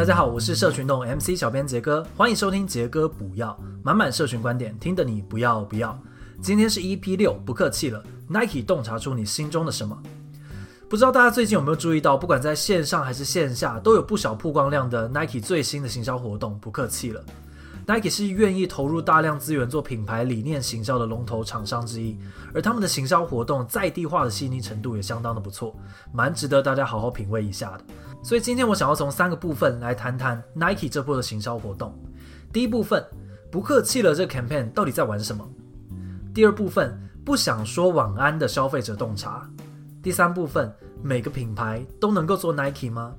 大家好，我是社群洞 MC 小编杰哥，欢迎收听杰哥补药，满满社群观点，听得你不要不要。今天是 EP 六，不客气了，Nike 洞察出你心中的什么？不知道大家最近有没有注意到，不管在线上还是线下，都有不少曝光量的 Nike 最新的行销活动。不客气了，Nike 是愿意投入大量资源做品牌理念行销的龙头厂商之一，而他们的行销活动在地化的细腻程度也相当的不错，蛮值得大家好好品味一下的。所以今天我想要从三个部分来谈谈 Nike 这波的行销活动。第一部分，不客气了，这个 campaign 到底在玩什么？第二部分，不想说晚安的消费者洞察。第三部分，每个品牌都能够做 Nike 吗？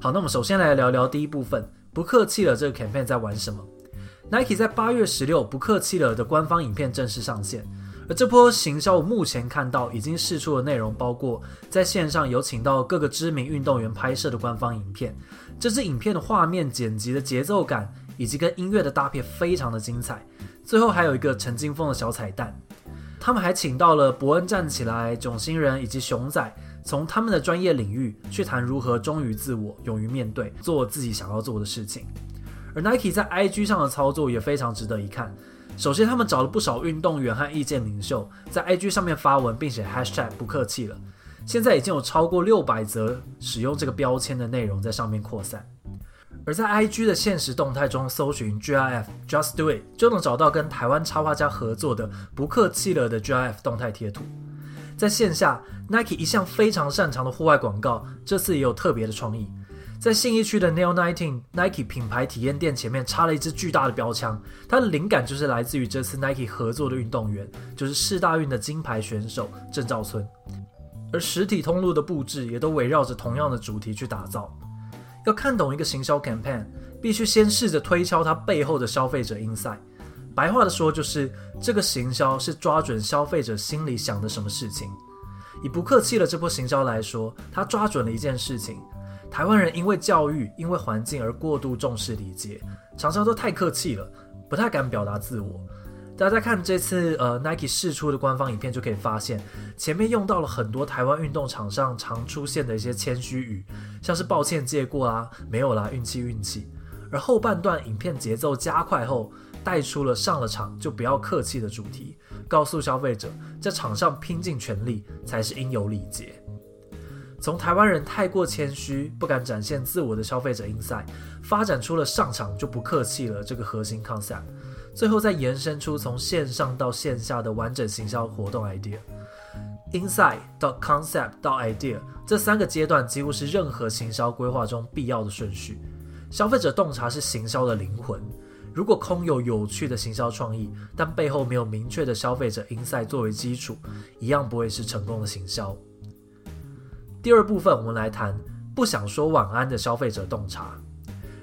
好，那我们首先来聊聊第一部分，不客气了，这个 campaign 在玩什么？Nike 在八月十六，不客气了的官方影片正式上线。而这波行销，我目前看到已经释出的内容包括在线上有请到各个知名运动员拍摄的官方影片，这支影片的画面剪辑的节奏感以及跟音乐的搭配非常的精彩。最后还有一个陈金凤的小彩蛋，他们还请到了伯恩站起来、囧星人以及熊仔，从他们的专业领域去谈如何忠于自我、勇于面对、做自己想要做的事情。而 Nike 在 IG 上的操作也非常值得一看。首先，他们找了不少运动员和意见领袖，在 IG 上面发文，并且 Hashtag 不客气了。现在已经有超过六百则使用这个标签的内容在上面扩散。而在 IG 的现实动态中搜寻 GIF Just Do It，就能找到跟台湾插画家合作的“不客气了”的 GIF 动态贴图。在线下，Nike 一向非常擅长的户外广告，这次也有特别的创意。在信义区的 Neo Nineteen Nike 品牌体验店前面插了一支巨大的标枪，它的灵感就是来自于这次 Nike 合作的运动员，就是世大运的金牌选手郑兆村。而实体通路的布置也都围绕着同样的主题去打造。要看懂一个行销 campaign，必须先试着推敲它背后的消费者 insight。白话的说，就是这个行销是抓准消费者心里想的什么事情。以不客气的这波行销来说，它抓准了一件事情：台湾人因为教育、因为环境而过度重视礼节，常常都太客气了，不太敢表达自我。大家看这次呃 Nike 释出的官方影片，就可以发现前面用到了很多台湾运动场上常出现的一些谦虚语，像是抱歉借过啦、没有啦、运气运气。而后半段影片节奏加快后，带出了上了场就不要客气的主题，告诉消费者在场上拼尽全力才是应有礼节。从台湾人太过谦虚、不敢展现自我的消费者 insight，发展出了上场就不客气了这个核心 concept。最后再延伸出从线上到线下的完整行销活动 idea，insight 到 concept 到 idea 这三个阶段几乎是任何行销规划中必要的顺序。消费者洞察是行销的灵魂，如果空有有趣的行销创意，但背后没有明确的消费者 insight 作为基础，一样不会是成功的行销。第二部分我们来谈不想说晚安的消费者洞察。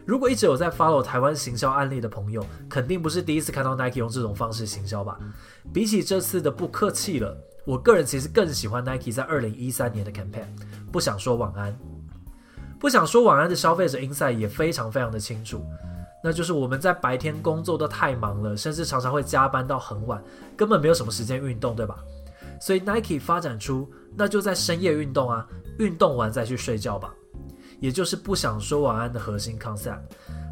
如果一直有在 follow 台湾行销案例的朋友，肯定不是第一次看到 Nike 用这种方式行销吧？比起这次的不客气了，我个人其实更喜欢 Nike 在二零一三年的 campaign。不想说晚安，不想说晚安的消费者 inside 也非常非常的清楚，那就是我们在白天工作都太忙了，甚至常常会加班到很晚，根本没有什么时间运动，对吧？所以 Nike 发展出，那就在深夜运动啊，运动完再去睡觉吧。也就是不想说晚安的核心 concept，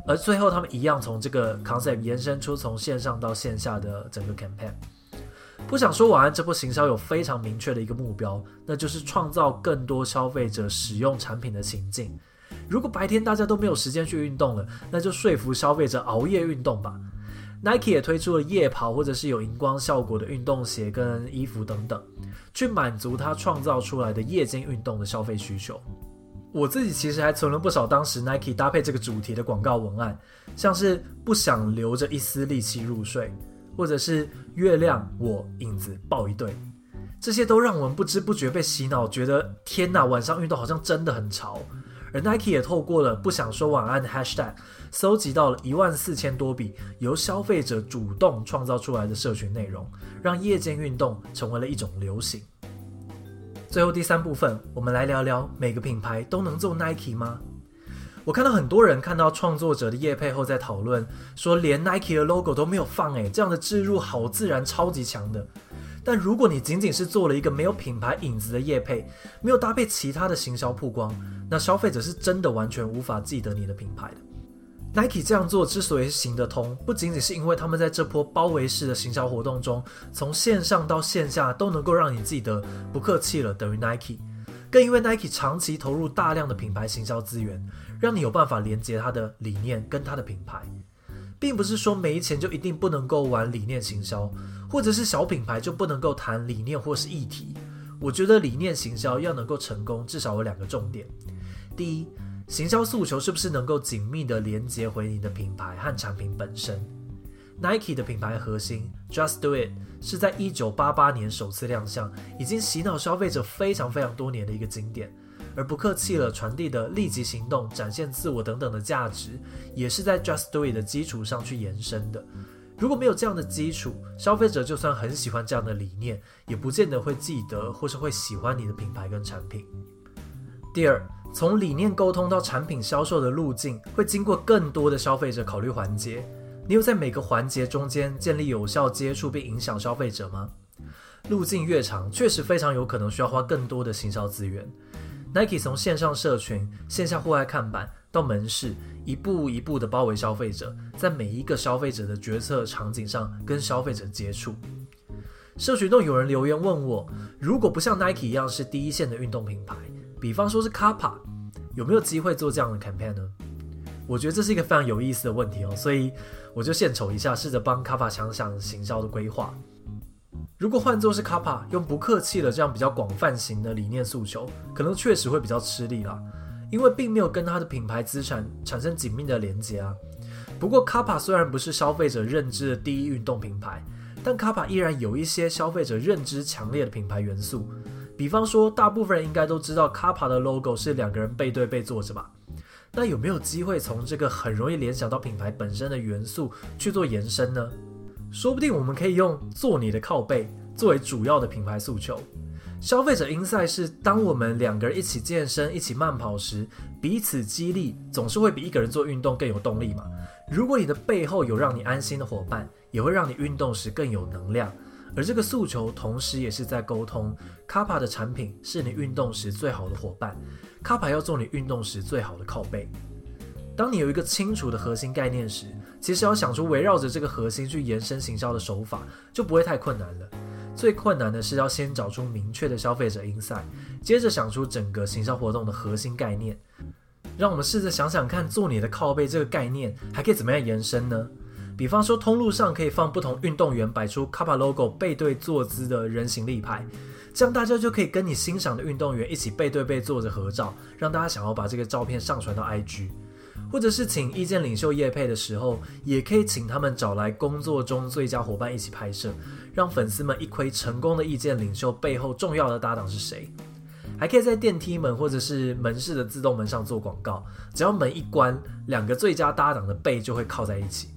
而最后他们一样从这个 concept 延伸出从线上到线下的整个 campaign。不想说晚安这波行销有非常明确的一个目标，那就是创造更多消费者使用产品的情境。如果白天大家都没有时间去运动了，那就说服消费者熬夜运动吧。Nike 也推出了夜跑或者是有荧光效果的运动鞋跟衣服等等，去满足他创造出来的夜间运动的消费需求。我自己其实还存了不少当时 Nike 搭配这个主题的广告文案，像是不想留着一丝力气入睡，或者是月亮我影子抱一对，这些都让我们不知不觉被洗脑，觉得天呐，晚上运动好像真的很潮。而 Nike 也透过了不想说晚安的 Hashtag，搜集到了一万四千多笔由消费者主动创造出来的社群内容，让夜间运动成为了一种流行。最后第三部分，我们来聊聊每个品牌都能做 Nike 吗？我看到很多人看到创作者的业配后在讨论，说连 Nike 的 logo 都没有放，诶，这样的置入好自然，超级强的。但如果你仅仅是做了一个没有品牌影子的业配，没有搭配其他的行销曝光，那消费者是真的完全无法记得你的品牌的。Nike 这样做之所以行得通，不仅仅是因为他们在这波包围式的行销活动中，从线上到线下都能够让你记得，不客气了等于 Nike，更因为 Nike 长期投入大量的品牌行销资源，让你有办法连接它的理念跟它的品牌。并不是说没钱就一定不能够玩理念行销，或者是小品牌就不能够谈理念或是议题。我觉得理念行销要能够成功，至少有两个重点。第一，行销诉求是不是能够紧密地连接回你的品牌和产品本身？Nike 的品牌核心 Just Do It 是在一九八八年首次亮相，已经洗脑消费者非常非常多年的一个经典。而不客气了传递的立即行动、展现自我等等的价值，也是在 Just Do It 的基础上去延伸的。如果没有这样的基础，消费者就算很喜欢这样的理念，也不见得会记得或是会喜欢你的品牌跟产品。第二，从理念沟通到产品销售的路径，会经过更多的消费者考虑环节。你有在每个环节中间建立有效接触并影响消费者吗？路径越长，确实非常有可能需要花更多的行销资源。Nike 从线上社群、线下户外看板到门市，一步一步的包围消费者，在每一个消费者的决策场景上跟消费者接触。社群中有人留言问我，如果不像 Nike 一样是第一线的运动品牌，比方说是 Kappa，有没有机会做这样的 campaign 呢？我觉得这是一个非常有意思的问题哦，所以我就献丑一下，试着帮 Kappa 想想行销的规划。如果换作是卡帕用不客气的这样比较广泛型的理念诉求，可能确实会比较吃力啦，因为并没有跟它的品牌资产产生紧密的连接啊。不过卡帕虽然不是消费者认知的第一运动品牌，但卡帕依然有一些消费者认知强烈的品牌元素，比方说大部分人应该都知道卡帕的 logo 是两个人背对背坐着吧？那有没有机会从这个很容易联想到品牌本身的元素去做延伸呢？说不定我们可以用做你的靠背作为主要的品牌诉求。消费者 insight 是当我们两个人一起健身、一起慢跑时，彼此激励，总是会比一个人做运动更有动力嘛。如果你的背后有让你安心的伙伴，也会让你运动时更有能量。而这个诉求同时也是在沟通，Kappa 的产品是你运动时最好的伙伴，Kappa 要做你运动时最好的靠背。当你有一个清楚的核心概念时，其实要想出围绕着这个核心去延伸行销的手法，就不会太困难了。最困难的是要先找出明确的消费者 insight，接着想出整个行销活动的核心概念。让我们试着想想看，做你的靠背这个概念还可以怎么样延伸呢？比方说，通路上可以放不同运动员摆出 Kappa logo 背对坐姿的人形立牌，这样大家就可以跟你欣赏的运动员一起背对背坐着合照，让大家想要把这个照片上传到 IG。或者是请意见领袖业配的时候，也可以请他们找来工作中最佳伙伴一起拍摄，让粉丝们一窥成功的意见领袖背后重要的搭档是谁。还可以在电梯门或者是门市的自动门上做广告，只要门一关，两个最佳搭档的背就会靠在一起。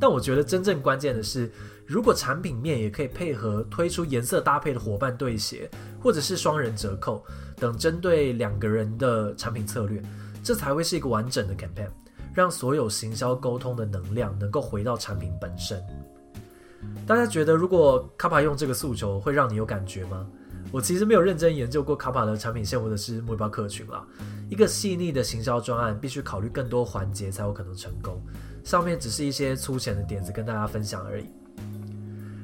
但我觉得真正关键的是，如果产品面也可以配合推出颜色搭配的伙伴对鞋，或者是双人折扣等针对两个人的产品策略。这才会是一个完整的 campaign，让所有行销沟通的能量能够回到产品本身。大家觉得，如果 Kappa 用这个诉求，会让你有感觉吗？我其实没有认真研究过 Kappa 的产品线或者是目标客群啦。一个细腻的行销专案，必须考虑更多环节才有可能成功。上面只是一些粗浅的点子跟大家分享而已。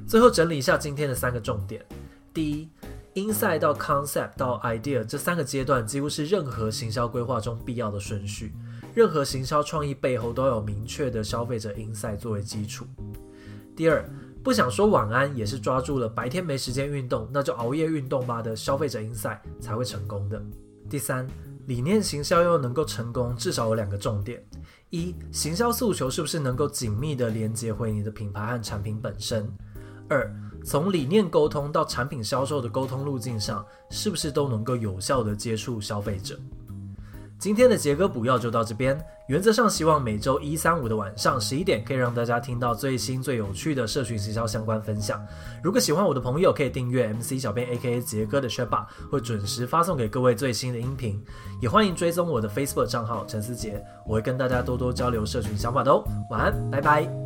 最后整理一下今天的三个重点：第一。Insight 到 Concept 到 Idea 这三个阶段几乎是任何行销规划中必要的顺序。任何行销创意背后都有明确的消费者 Insight 作为基础。第二，不想说晚安也是抓住了白天没时间运动，那就熬夜运动吧的消费者 Insight 才会成功的。第三，理念行销要能够成功，至少有两个重点：一，行销诉求是不是能够紧密地连接回你的品牌和产品本身；二，从理念沟通到产品销售的沟通路径上，是不是都能够有效地接触消费者？今天的杰哥补药就到这边。原则上希望每周一、三、五的晚上十一点，可以让大家听到最新最有趣的社群行销相关分享。如果喜欢我的朋友，可以订阅 MC 小编 AKA 杰哥的 Share 会准时发送给各位最新的音频。也欢迎追踪我的 Facebook 账号陈思杰，我会跟大家多多交流社群想法的哦。晚安，拜拜。